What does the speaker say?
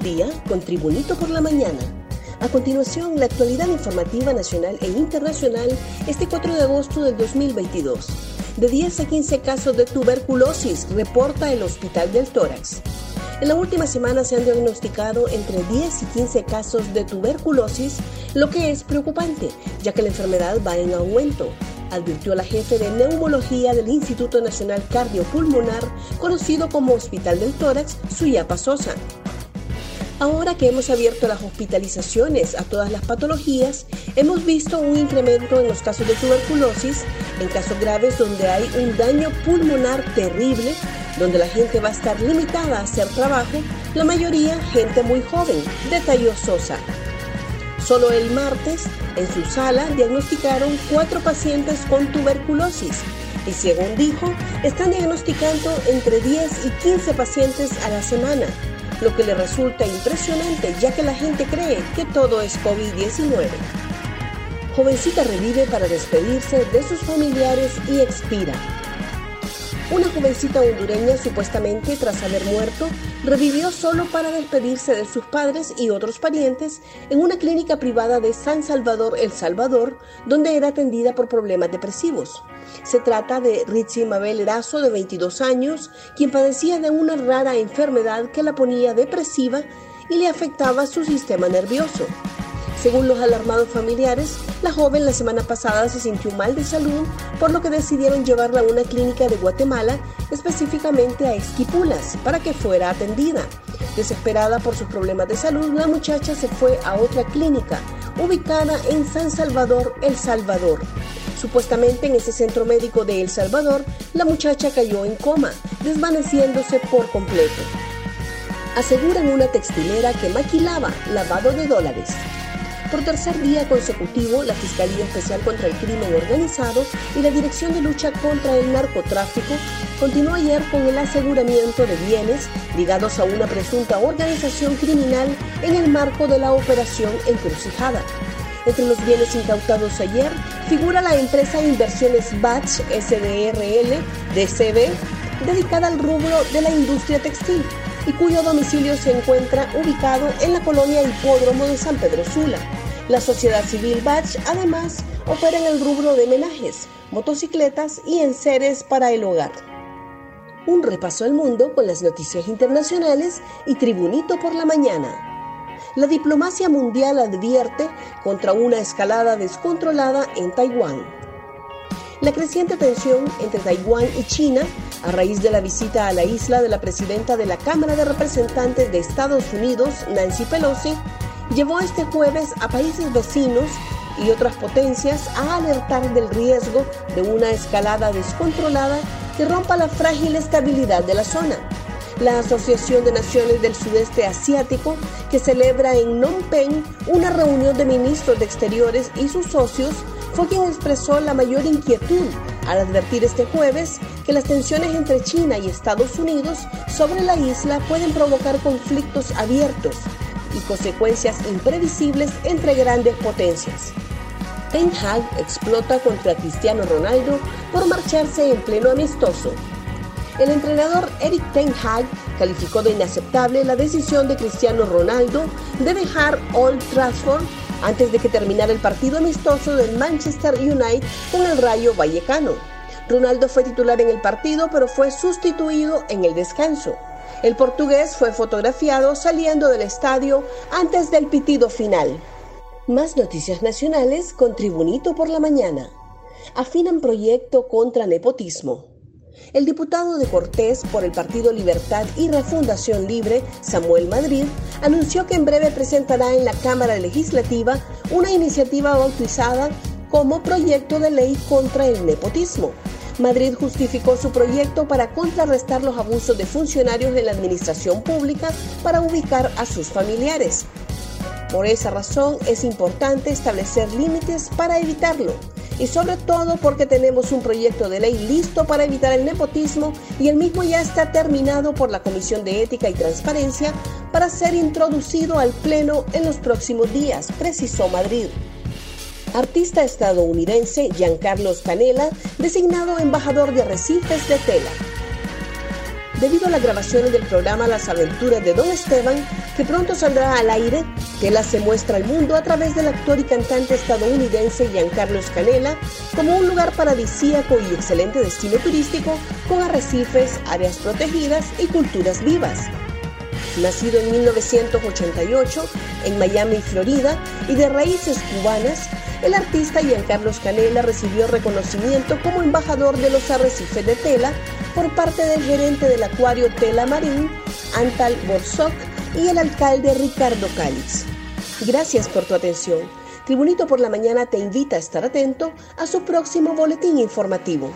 día con Tribunito por la Mañana. A continuación, la actualidad informativa nacional e internacional este 4 de agosto del 2022. De 10 a 15 casos de tuberculosis reporta el Hospital del Tórax. En la última semana se han diagnosticado entre 10 y 15 casos de tuberculosis, lo que es preocupante, ya que la enfermedad va en aumento advirtió la jefe de neumología del Instituto Nacional Cardiopulmonar, conocido como Hospital del Tórax, Suyapa Sosa. Ahora que hemos abierto las hospitalizaciones a todas las patologías, hemos visto un incremento en los casos de tuberculosis, en casos graves donde hay un daño pulmonar terrible, donde la gente va a estar limitada a hacer trabajo, la mayoría gente muy joven, detalló Sosa. Solo el martes, en su sala, diagnosticaron cuatro pacientes con tuberculosis y según dijo, están diagnosticando entre 10 y 15 pacientes a la semana lo que le resulta impresionante ya que la gente cree que todo es COVID-19. Jovencita revive para despedirse de sus familiares y expira. Una jovencita hondureña supuestamente tras haber muerto revivió solo para despedirse de sus padres y otros parientes en una clínica privada de San Salvador, El Salvador, donde era atendida por problemas depresivos. Se trata de Ritzy Mabel Erazo, de 22 años, quien padecía de una rara enfermedad que la ponía depresiva y le afectaba su sistema nervioso. Según los alarmados familiares, la joven la semana pasada se sintió mal de salud, por lo que decidieron llevarla a una clínica de Guatemala, específicamente a Esquipulas, para que fuera atendida. Desesperada por sus problemas de salud, la muchacha se fue a otra clínica, ubicada en San Salvador, El Salvador. Supuestamente en ese centro médico de El Salvador, la muchacha cayó en coma, desvaneciéndose por completo. Aseguran una textilera que maquilaba lavado de dólares. Por tercer día consecutivo, la Fiscalía Especial contra el Crimen Organizado y la Dirección de Lucha contra el Narcotráfico continuó ayer con el aseguramiento de bienes ligados a una presunta organización criminal en el marco de la operación Encrucijada. Entre los bienes incautados ayer figura la empresa Inversiones Batch SDRL DCB, dedicada al rubro de la industria textil y cuyo domicilio se encuentra ubicado en la colonia Hipódromo de San Pedro Sula. La sociedad civil Batch además opera en el rubro de menajes, motocicletas y enseres para el hogar. Un repaso al mundo con las noticias internacionales y Tribunito por la mañana. La diplomacia mundial advierte contra una escalada descontrolada en Taiwán. La creciente tensión entre Taiwán y China a raíz de la visita a la isla de la presidenta de la Cámara de Representantes de Estados Unidos, Nancy Pelosi, llevó este jueves a países vecinos y otras potencias a alertar del riesgo de una escalada descontrolada que rompa la frágil estabilidad de la zona. La Asociación de Naciones del Sudeste Asiático, que celebra en Phnom Penh una reunión de ministros de Exteriores y sus socios, fue quien expresó la mayor inquietud al advertir este jueves que las tensiones entre China y Estados Unidos sobre la isla pueden provocar conflictos abiertos y consecuencias imprevisibles entre grandes potencias. Ten Hag explota contra Cristiano Ronaldo por marcharse en pleno amistoso. El entrenador Eric Ten Hag calificó de inaceptable la decisión de Cristiano Ronaldo de dejar Old Trafford antes de que terminara el partido amistoso del Manchester United con el Rayo Vallecano. Ronaldo fue titular en el partido, pero fue sustituido en el descanso. El portugués fue fotografiado saliendo del estadio antes del pitido final. Más noticias nacionales con Tribunito por la mañana. Afinan proyecto contra nepotismo. El diputado de Cortés por el Partido Libertad y Refundación Libre, Samuel Madrid, anunció que en breve presentará en la Cámara Legislativa una iniciativa bautizada como Proyecto de Ley contra el Nepotismo. Madrid justificó su proyecto para contrarrestar los abusos de funcionarios de la administración pública para ubicar a sus familiares. Por esa razón es importante establecer límites para evitarlo y sobre todo porque tenemos un proyecto de ley listo para evitar el nepotismo y el mismo ya está terminado por la Comisión de Ética y Transparencia para ser introducido al Pleno en los próximos días, precisó Madrid. Artista estadounidense Giancarlos Canela, designado embajador de arrecifes de tela. Debido a las grabaciones del programa Las aventuras de Don Esteban, que pronto saldrá al aire. Tela se muestra al mundo a través del actor y cantante estadounidense Giancarlo Canela como un lugar paradisíaco y excelente destino turístico con arrecifes, áreas protegidas y culturas vivas. Nacido en 1988 en Miami, Florida, y de raíces cubanas, el artista Giancarlo Canela recibió reconocimiento como embajador de los arrecifes de tela por parte del gerente del acuario Tela Marín, Antal Borsok, y el alcalde Ricardo Cáliz. Gracias por tu atención. Tribunito por la Mañana te invita a estar atento a su próximo boletín informativo.